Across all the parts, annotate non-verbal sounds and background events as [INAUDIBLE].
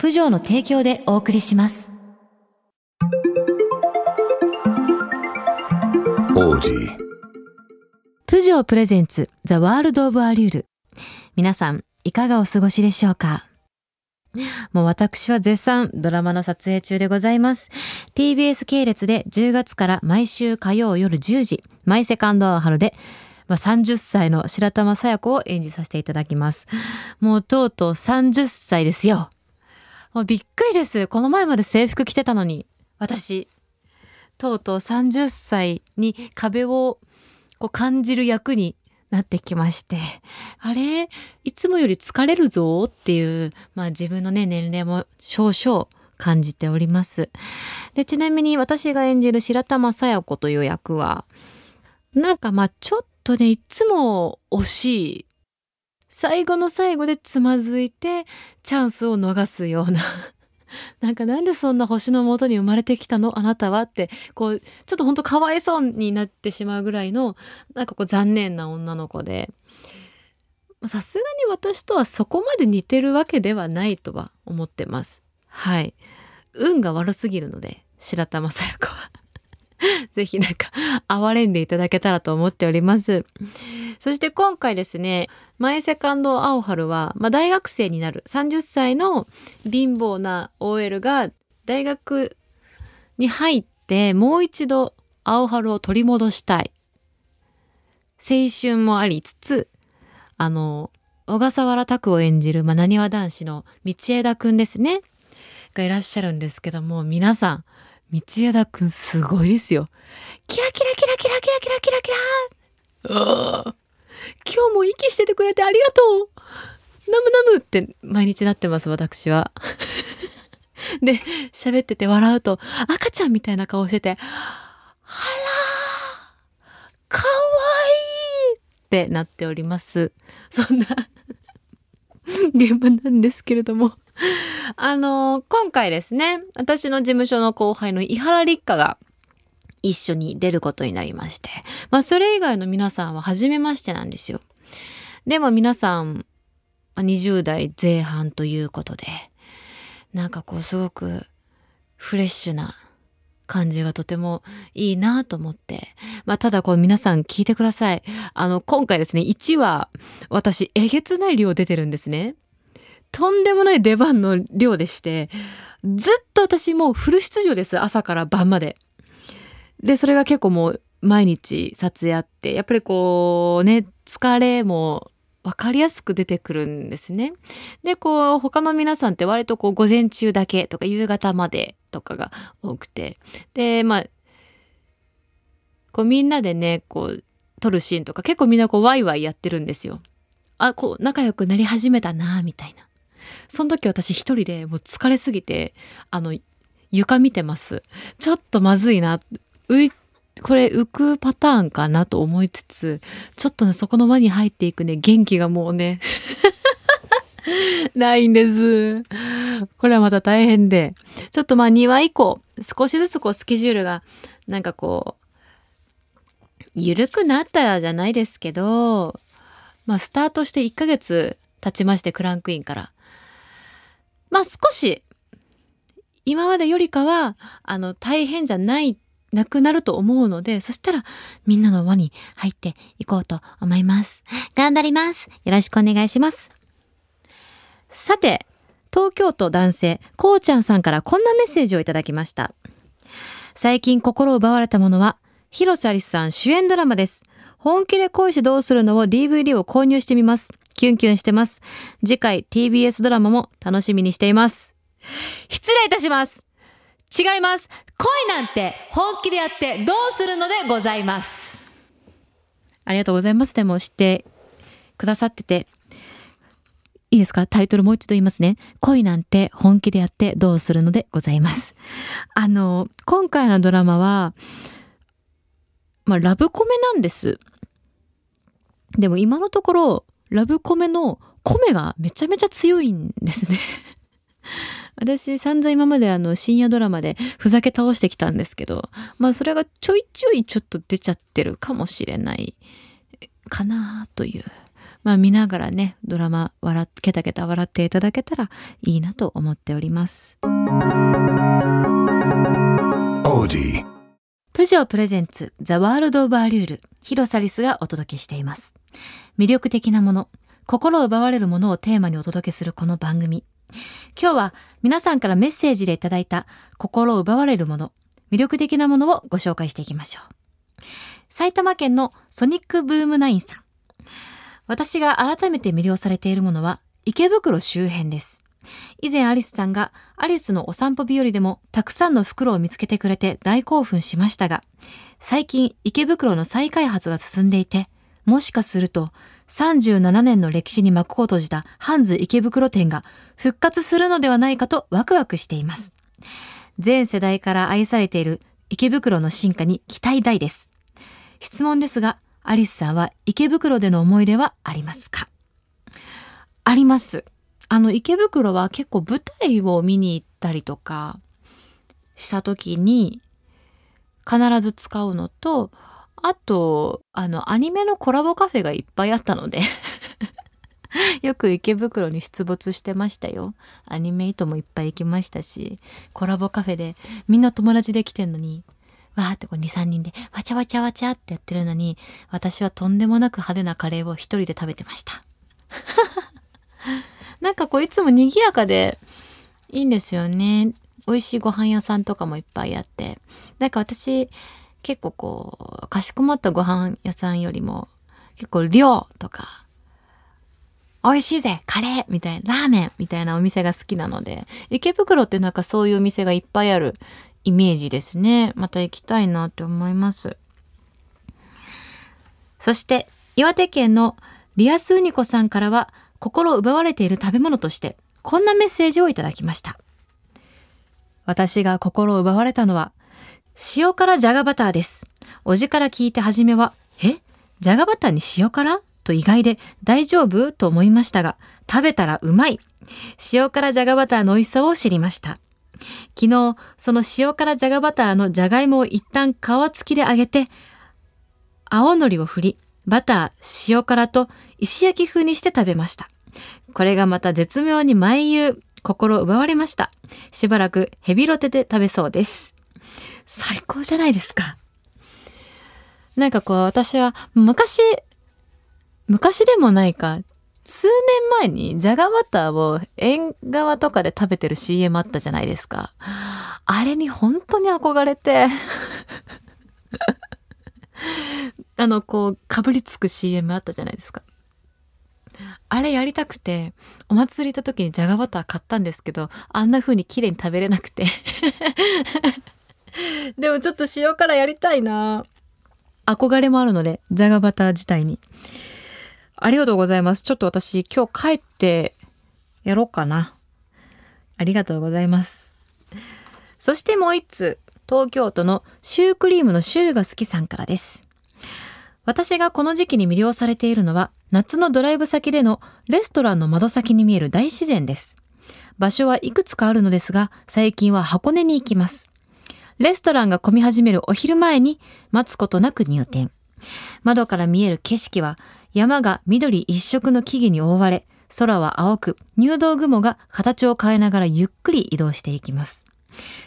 プジョーの提供でお送りします。プジョープレゼンツザ・ワールド・オブ・アリュール皆さんいかがお過ごしでしょうか？もう私は絶賛ドラマの撮影中でございます。TBS 系列で10月から毎週火曜夜10時、マイセカンドアワーハルで、まあ、30歳の白玉さや子を演じさせていただきます。もうとうとう30歳ですよ。もうびっくりです。この前まで制服着てたのに、私、とうとう30歳に壁をこう感じる役になってきまして、あれいつもより疲れるぞっていう、まあ自分のね、年齢も少々感じております。で、ちなみに私が演じる白玉さや子という役は、なんかまあちょっとね、いつも惜しい。最後の最後でつまずいて、チャンスを逃すような。[LAUGHS] なんかなんでそんな星の元に生まれてきたの？あなたはって、こう、ちょっとほんとかわいそうになってしまうぐらいの、なんかこう残念な女の子で、さすがに私とはそこまで似てるわけではないとは思ってます。はい。運が悪すぎるので、白玉さや子は。[LAUGHS] ぜひなんか、哀れんでいただけたらと思っております。そして今回ですね、マイセカンドアオハルは、まあ、大学生になる30歳の貧乏な OL が大学に入ってもう一度アオハルを取り戻したい。青春もありつつ、あの、小笠原拓を演じる、まあ、なにわ男子の道枝くんですね。がいらっしゃるんですけども、皆さん、道枝くんすごいですよ。キラキラキラキラキラキラキラキラ今日も息しててくれてありがとうナムナムって毎日なってます、私は。[LAUGHS] で、喋ってて笑うと、赤ちゃんみたいな顔してて、あらーかわいいってなっております。そんな [LAUGHS] 現場なんですけれども。[LAUGHS] あの今回ですね、私の事務所の後輩の伊原立花が一緒に出ることになりまして、まあそれ以外の皆さんは初めましてなんですよ。でも皆さん20代前半ということで、なんかこうすごくフレッシュな感じがとてもいいなと思って。まあただこう皆さん聞いてください。あの今回ですね、1話私えげつない量出てるんですね。とんでもない出番の量でして、ずっと私もうフル出場です。朝から晩まで。で、それが結構もう毎日撮影あって、やっぱりこうね、疲れも分かりやすく出てくるんですね。で、こう他の皆さんって割とこう午前中だけとか夕方までとかが多くて。で、まあ、こうみんなでね、こう撮るシーンとか結構みんなこうワイワイやってるんですよ。あ、こう仲良くなり始めたな、みたいな。その時私一人でもう疲れすぎて、あの、床見てます。ちょっとまずいな。浮いこれ浮くパターンかなと思いつつ、ちょっとね、そこの輪に入っていくね、元気がもうね、[LAUGHS] ないんです。これはまた大変で。ちょっとまあ2話以降、少しずつこうスケジュールが、なんかこう、緩くなったらじゃないですけど、まあスタートして1ヶ月経ちまして、クランクインから。まあ少し、今までよりかは、あの、大変じゃない、なくなると思うので、そしたら、みんなの輪に入っていこうと思います。頑張ります。よろしくお願いします。さて、東京都男性こうちゃんさんからこんなメッセージをいただきました最近心を奪われたものは広瀬アリスさん主演ドラマです本気で恋してどうするのを DVD を購入してみますキュンキュンしてます。次回 TBS ドラマも楽しみにしています。失礼いたします。違います。恋なんて本気でやってどうするのでございます。ありがとうございます。でも知ってくださってて。いいですか？タイトルもう一度言いますね。恋なんて本気でやってどうするのでございます。あの、今回のドラマは、まあ、ラブコメなんです。でも今のところ、ラブコメの米がめちゃめちゃ強いんですね [LAUGHS] 私散々今まであの深夜ドラマでふざけ倒してきたんですけど、まあそれがちょいちょいちょっと出ちゃってるかもしれないかなという。まあ見ながらね、ドラマ笑っ、ケタケタ笑っていただけたらいいなと思っております。プジョープレゼンツザワールドオブアリュール広サリスがお届けしています。魅力的なもの、心を奪われるものをテーマにお届けするこの番組。今日は皆さんからメッセージでいただいた心を奪われるもの、魅力的なものをご紹介していきましょう。埼玉県のソニックブームナインさん。私が改めて魅了されているものは池袋周辺です。以前アリスさんがアリスのお散歩日和でもたくさんの袋を見つけてくれて大興奮しましたが、最近池袋の再開発が進んでいて、もしかすると37年の歴史に幕を閉じたハンズ池袋店が復活するのではないかとワクワクしています。全世代から愛されている池袋の進化に期待大です。質問ですが、アリスさんは池袋での思い出はありますか？あります。あの池袋は結構舞台を見に行ったりとかした時に必ず使うのと、あと、あの、アニメのコラボカフェがいっぱいあったので [LAUGHS] よく池袋に出没してましたよ。アニメイトもいっぱい行きましたし、コラボカフェでみんな友達で来てんのに、わーってこう2、3人でわちゃわちゃわちゃってやってるのに、私はとんでもなく派手なカレーを一人で食べてました。[LAUGHS] なんかこういつも賑やかでいいんですよね。美味しいご飯屋さんとかもいっぱいあって。なんか私、結構こう、かしこまったご飯屋さんよりも、結構量とか、美味しいぜカレーみたいな、ラーメンみたいなお店が好きなので、池袋ってなんかそういうお店がいっぱいあるイメージですね。また行きたいなって思います。そして、岩手県のリアスウニコさんからは、心奪われている食べ物として、こんなメッセージをいただきました。私が心を奪われたのは、塩辛じゃがバターです。おじから聞いて初めは、え？じゃがバターに塩辛？と意外で大丈夫？と思いましたが、食べたらうまい。塩辛じゃがバターの美味しさを知りました。昨日、その塩辛じゃがバターのじゃがいもを一旦皮付きで揚げて、青のりを振り、バター、塩辛と石焼き風にして食べました。これがまた絶妙に毎夕、心奪われました。しばらくヘビロテで食べそうです。最高じゃないですか。なんかこう私は昔、昔でもないか、数年前にじゃがバターを縁側とかで食べてる CM あったじゃないですか。あれに本当に憧れて [LAUGHS] あの、こう、かぶりつく CM あったじゃないですか。あれやりたくて、お祭り行った時にじゃがバター買ったんですけど、あんな風に綺麗に食べれなくてでもちょっと塩辛やりたいな憧れもあるので、じゃがバター自体に。ありがとうございます。ちょっと私今日帰ってやろうかな。ありがとうございます。そしてもう一つ、東京都のシュークリームのシューが好きさんからです。私がこの時期に魅了されているのは、夏のドライブ先でのレストランの窓先に見える大自然です。場所はいくつかあるのですが、最近は箱根に行きます。レストランが混み始めるお昼前に待つことなく入店。窓から見える景色は山が緑一色の木々に覆われ、空は青く、入道雲が形を変えながらゆっくり移動していきます。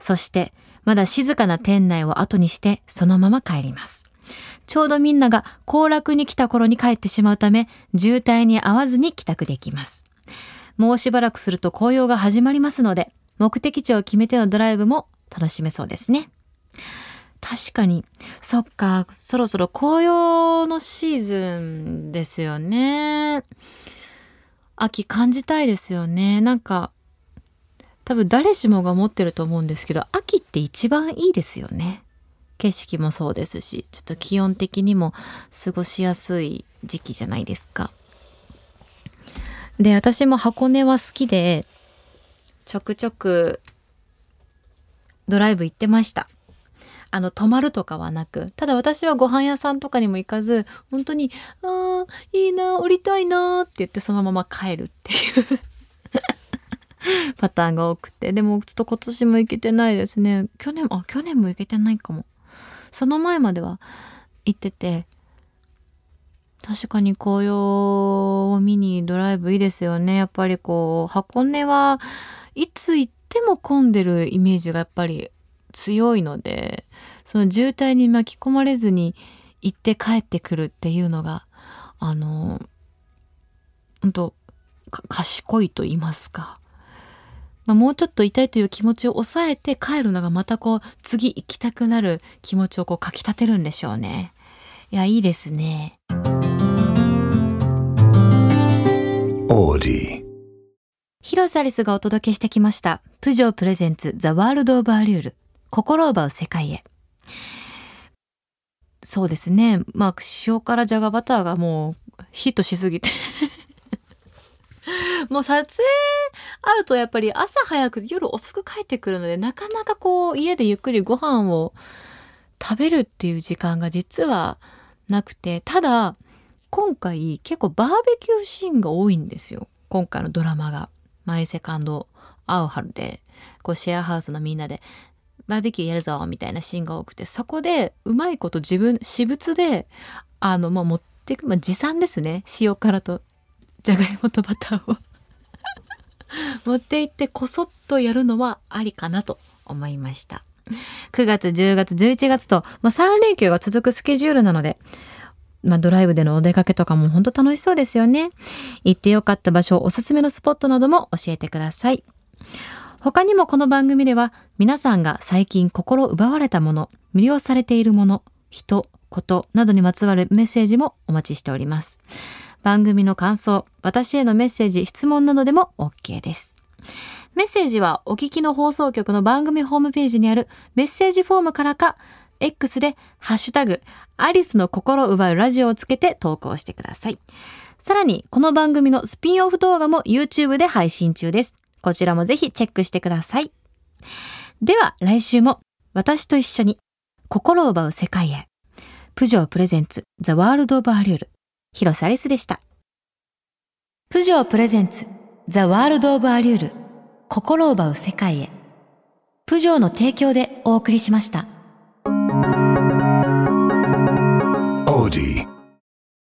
そして、まだ静かな店内を後にしてそのまま帰ります。ちょうどみんなが行楽に来た頃に帰ってしまうため、渋滞に合わずに帰宅できます。もうしばらくすると紅葉が始まりますので、目的地を決めてのドライブも楽しめそうですね。確かに、そっか、そろそろ紅葉のシーズンですよね。秋感じたいですよね。なんか、多分誰しもが思ってると思うんですけど、秋って一番いいですよね。景色もそうですし、ちょっと気温的にも過ごしやすい時期じゃないですか。で、私も箱根は好きで、ちょくちょくドライブ行ってました。あの、泊まるとかはなく、ただ私はご飯屋さんとかにも行かず、本当に、あー、いいな、降りたいなって言ってそのまま帰るっていう [LAUGHS] パターンが多くて。でも、ちょっと今年も行けてないですね。去年、あ、去年も行けてないかも。その前までは行ってて、確かに紅葉を見にドライブいいですよね。やっぱりこう、箱根はいつ行っても混んでるイメージがやっぱり強いので、その渋滞に巻き込まれずに行って帰ってくるっていうのが、あの、本当賢いと言いますか。まあ、もうちょっと痛いという気持ちを抑えて帰るのがまたこう次行きたくなる気持ちをこうかきたてるんでしょうね。いや、いいですね。オーディ広瀬アリスがお届けしてきました。プジョープレゼンツザワールドオブアリュール心を奪う世界へ。そうですね。まあ、塩辛じゃがバターがもうヒットしすぎて [LAUGHS] もう撮影あるとやっぱり朝早く夜遅く帰ってくるのでなかなかこう家でゆっくりご飯を食べるっていう時間が実はなくてただ今回結構バーベキューシーンが多いんですよ今回のドラマが「マイ・セカンド・アウハルで」こうシェアハウスのみんなでバーベキューやるぞみたいなシーンが多くてそこでうまいこと自分私物であの、まあ、持っていく、まあ、持参ですね。塩辛とじゃがいもとバターを。[LAUGHS] 持って行ってこそっとやるのはありかなと思いました。9月10月11月と、まあ、3連休が続くスケジュールなのでまあ、ドライブでのお出かけとかも本当楽しそうですよね。行ってよかった場所、おすすめのスポットなども教えてください。他にもこの番組では皆さんが最近心奪われたもの、魅了されているもの、人、ことなどにまつわるメッセージもお待ちしております。番組の感想、私へのメッセージ、質問などでも OK です。メッセージはお聞きの放送局の番組ホームページにあるメッセージフォームからか、X でハッシュタグ、アリスの心奪うラジオをつけて投稿してください。さらに、この番組のスピンオフ動画も YouTube で配信中です。こちらもぜひチェックしてください。では、来週も私と一緒に心を奪う世界へ。プジョープレゼンツザワールドオブアリュール。広瀬アリスでした。プジョープレゼンツザワールドオブアリュール心を奪う世界へ。プジョーの提供でお送りしました。Odie.